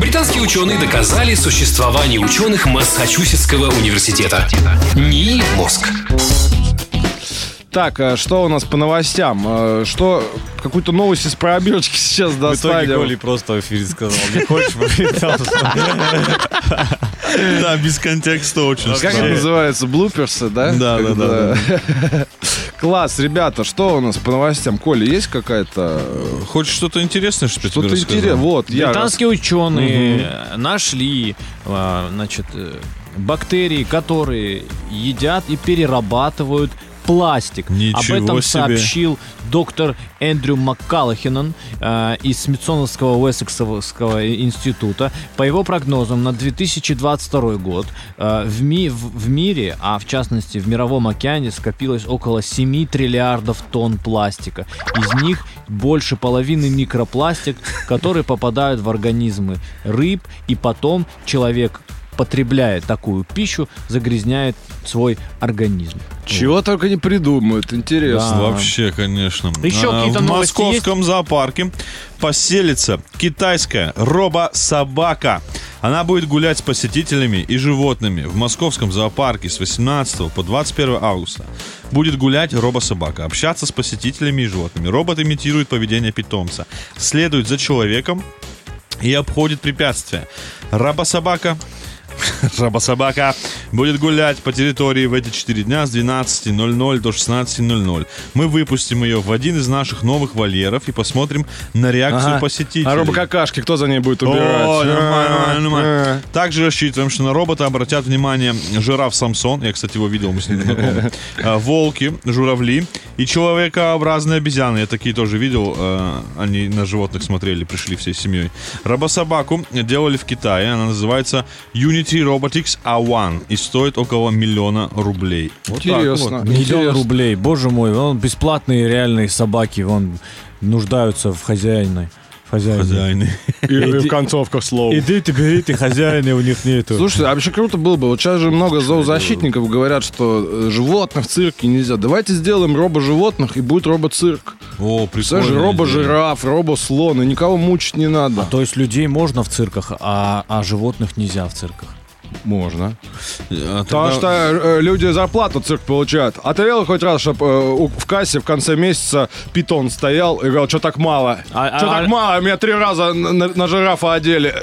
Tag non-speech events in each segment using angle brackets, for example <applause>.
Британские ученые доказали существование ученых Массачусетского университета. НИИ «Мозг». Так, а что у нас по новостям? А, Что, какую-то новость из пробирочки сейчас В итоге? Коли просто в эфире сказал, не хочешь. Да, без контекста очень Как это называется? Блуперсы, да? Да, да, Когда- <laughs> Класс, ребята, что у нас по новостям? Коля, есть какая-то... э, Хочешь что-то интересное, что я тебе интересное? Вот, я... Британские ученые э, нашли, а, значит, э, бактерии, которые едят и перерабатывают пластик. Ничего Об этом себе. сообщил доктор Эндрю МакКаллахинен э, из Смитсоновского Уэссексовского института. По его прогнозам, на 2022 год э, в, ми- в- в мире, а в частности в Мировом океане, скопилось около 7 триллиардов тонн пластика. Из них больше половины микропластик, которые попадают в организмы рыб, и потом человек потребляя такую пищу, загрязняет свой организм. Чего только не придумают, интересно. Да. Вообще, конечно. Еще А, какие-то В московском зоопарке поселится китайская робо-собака. Она будет гулять с посетителями и животными в московском зоопарке с 18 по 21 августа. Будет гулять робо-собака, общаться с посетителями и животными. Робот имитирует поведение питомца, следует за человеком и обходит препятствия. Рабособака <laughs> Жаба-собака будет гулять по территории в эти 4 дня с 12.00 до 16.00. Мы выпустим ее в один из наших новых вольеров и посмотрим на реакцию Ага. посетителей. А робокакашки кто за ней будет убирать? О, нормально, А, нормально, а. Также рассчитываем, что на робота обратят внимание жираф Самсон, я, кстати, его видел, мы с ним знакомы, <laughs> А, волки, журавли и человекообразные обезьяны. Я такие тоже видел, они на животных смотрели, пришли всей семьей. Робособаку делали в Китае, она называется Unity Robotics A1 и стоит около миллиона рублей. Вот Интересно. вот. Миллион интересно. рублей, боже мой, вон бесплатные реальные собаки, вон нуждаются в хозяине. В хозяине. Хозяины. И, и в концовках слов. Идите, берите, хозяина у них нету. Слушайте, а вообще круто было бы. Вот сейчас же много зоозащитников говорят, что э, животных в цирке нельзя. Давайте сделаем робо-животных, и будет робо-цирк. О, прикольно. робо-жираф, робо-слон, и никого мучить не надо. То есть людей можно в цирках, а, а животных нельзя в цирках. Можно. А Потому тогда- что э, люди зарплату цирк получают. А ты видел хоть раз, чтобы в кассе в конце месяца питон стоял и говорил, что так мало? А- что а- так мало? Меня три раза на, на- жирафа одели.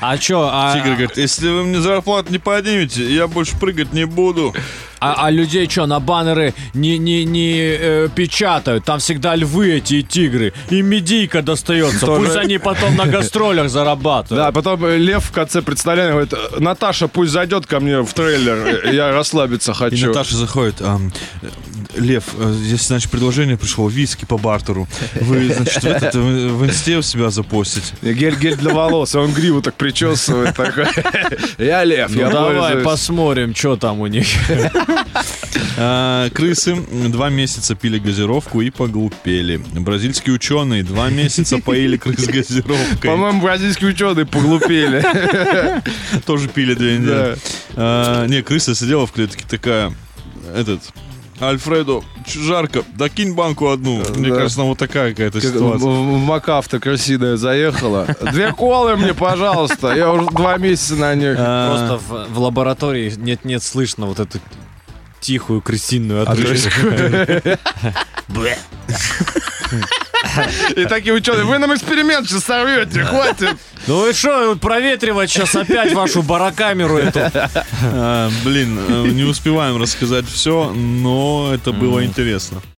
А чё, а, Тигр говорит, если вы мне зарплату не поднимете, я больше прыгать не буду. А, а людей что, на баннеры не, не, не э, печатают? Там всегда львы эти и тигры. И медийка достается. Тоже- Пусть они потом на гастролях зарабатывают. Да, потом э, Лев в конце представления говорит, Наташа пусть зайдет ко мне в трейлер, э, я расслабиться И хочу. Наташа заходит, э, Лев, э, здесь, значит, предложение пришло, виски по бартеру. Вы, значит, в, этот, в, в инсте у себя запостите. Гель, гель для волос, и он гриву так причесывает. такой. <laughs> Я Лев, Ну я давай пользуюсь». посмотрим, что там у них. <laughs> А, крысы два месяца пили газировку и поглупели. Бразильские ученые два месяца поили крыс газировкой. По-моему, бразильские ученые поглупели. <laughs> Тоже пили две недели. А, не, крыса сидела в клетке такая, этот... Альфредо, жарко, да кинь банку одну. Мне Да. кажется, там вот такая какая-то Как В ситуация. в Макафта крысиная заехала. Две колы мне, пожалуйста. Я уже два месяца на них. А, Просто в, в лаборатории нет-нет слышно вот эту тихую крысиную отрыжку. И такие ученые, вы нам эксперимент сейчас сорвете, хватит. Ну вы что, проветривать сейчас опять вашу барокамеру эту? а, блин, э, не успеваем рассказать все, но это было интересно.